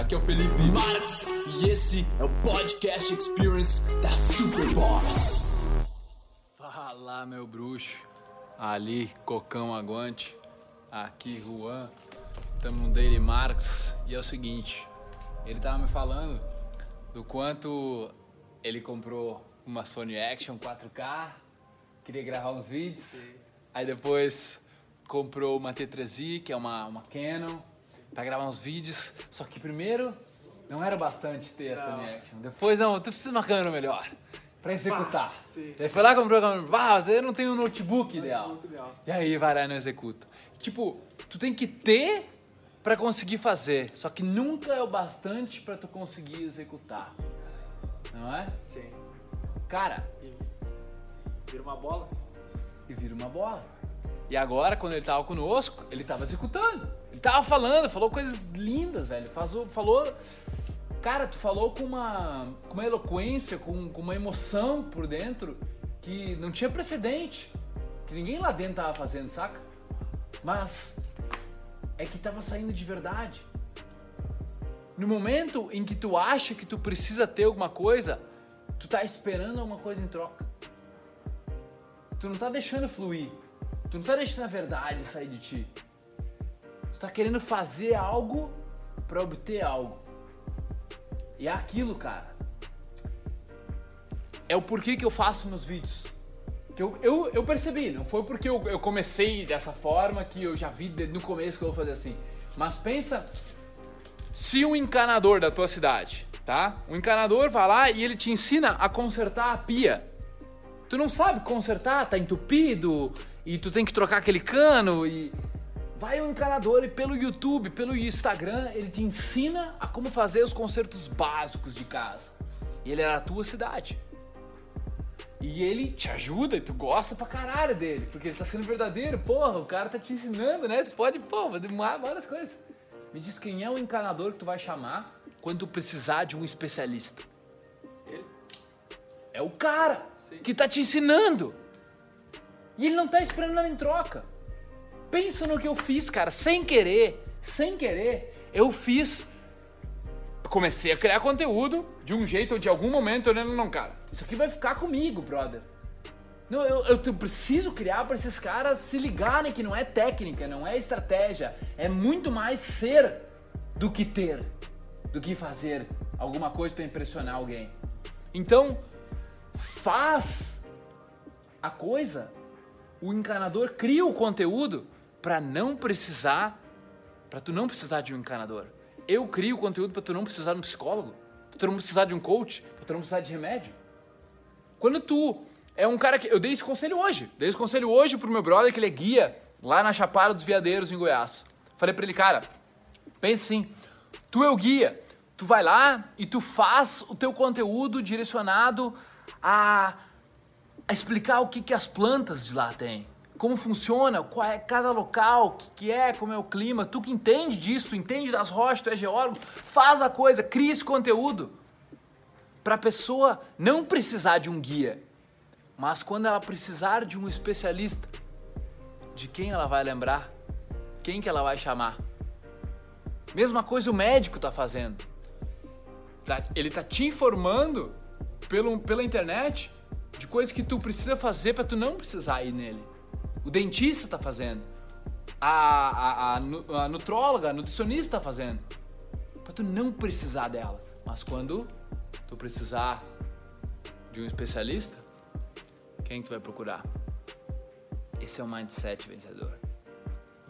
Aqui é o Felipe Marx e esse é o Podcast Experience da Superboss. Fala, meu bruxo. Ali, Cocão Aguante. Aqui, Juan. Estamos no Daily Marx e é o seguinte: ele tava me falando do quanto ele comprou uma Sony Action 4K, queria gravar uns vídeos, aí depois comprou uma T3i, que é uma, uma Canon, para gravar uns vídeos. Só que primeiro não era bastante ter a Sony Action. Depois, não, tu precisa de uma câmera melhor para executar. Bah. Daí foi lá e comprou a câmera. Ah, você não tem um notebook ideal. Muito legal. E aí vai lá e não executa. Tipo, tu tem que ter pra conseguir fazer, só que nunca é o bastante pra tu conseguir executar. Não é? Sim. Cara, E vira uma bola. e vira uma bola. E agora, quando ele tava conosco, ele tava executando. Ele tava falando, falou coisas lindas, velho. Falou, falou cara, tu falou com uma, com uma eloquência, com, com uma emoção por dentro que não tinha precedente. Que ninguém lá dentro tava fazendo, saca? Mas é que tava saindo de verdade. No momento em que tu acha que tu precisa ter alguma coisa, tu tá esperando alguma coisa em troca. Tu não tá deixando fluir. Tu não tá deixando a verdade sair de ti. Tu tá querendo fazer algo pra obter algo. E é aquilo, cara. É o porquê que eu faço meus vídeos. Que eu, eu, eu percebi, não foi porque eu, eu comecei dessa forma que eu já vi no começo que eu vou fazer assim. Mas pensa se um encanador da tua cidade, tá? Um encanador vai lá e ele te ensina a consertar a pia. Tu não sabe consertar, tá entupido e tu tem que trocar aquele cano e vai um encanador e pelo YouTube, pelo Instagram, ele te ensina a como fazer os consertos básicos de casa. E ele é da tua cidade. E ele te ajuda e tu gosta pra caralho dele, porque ele tá sendo verdadeiro, porra, o cara tá te ensinando, né? Tu pode, pô, fazer várias coisas. Me diz quem é o encanador que tu vai chamar quando tu precisar de um especialista. Ele? É o cara Sim. que tá te ensinando. E ele não tá esperando nada em troca. Pensa no que eu fiz, cara, sem querer, sem querer, eu fiz. Comecei a criar conteúdo de um jeito ou de algum momento olhando, não, cara, isso aqui vai ficar comigo, brother. Não, eu, eu preciso criar para esses caras se ligarem que não é técnica, não é estratégia, é muito mais ser do que ter, do que fazer alguma coisa para impressionar alguém. Então, faz a coisa, o encanador cria o conteúdo para não precisar, para tu não precisar de um encanador. Eu crio o conteúdo para tu não precisar de um psicólogo, pra tu não precisar de um coach, para tu não precisar de remédio. Quando tu é um cara que. Eu dei esse conselho hoje. Dei esse conselho hoje pro meu brother, que ele é guia lá na Chapada dos Veadeiros, em Goiás. Falei pra ele, cara, pensa assim: tu é o guia. Tu vai lá e tu faz o teu conteúdo direcionado a, a explicar o que, que as plantas de lá têm. Como funciona, qual é cada local, o que, que é, como é o clima. Tu que entende disso, tu entende das rochas, tu é geólogo, faz a coisa, cria esse conteúdo para a pessoa não precisar de um guia, mas quando ela precisar de um especialista, de quem ela vai lembrar? Quem que ela vai chamar? Mesma coisa o médico tá fazendo. Tá- Ele tá te informando pelo, pela internet de coisas que tu precisa fazer para tu não precisar ir nele. O dentista tá fazendo. A, a, a, a nutróloga, a nutricionista tá fazendo. Pra tu não precisar dela. Mas quando tu precisar de um especialista, quem que tu vai procurar? Esse é o mindset vencedor.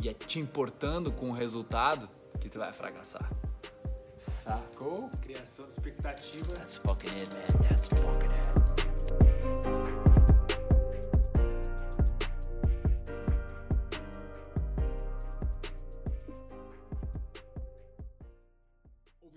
E é te importando com o resultado que tu vai fracassar. Sacou? Criação de expectativa. That's fucking it, man. That's fucking it.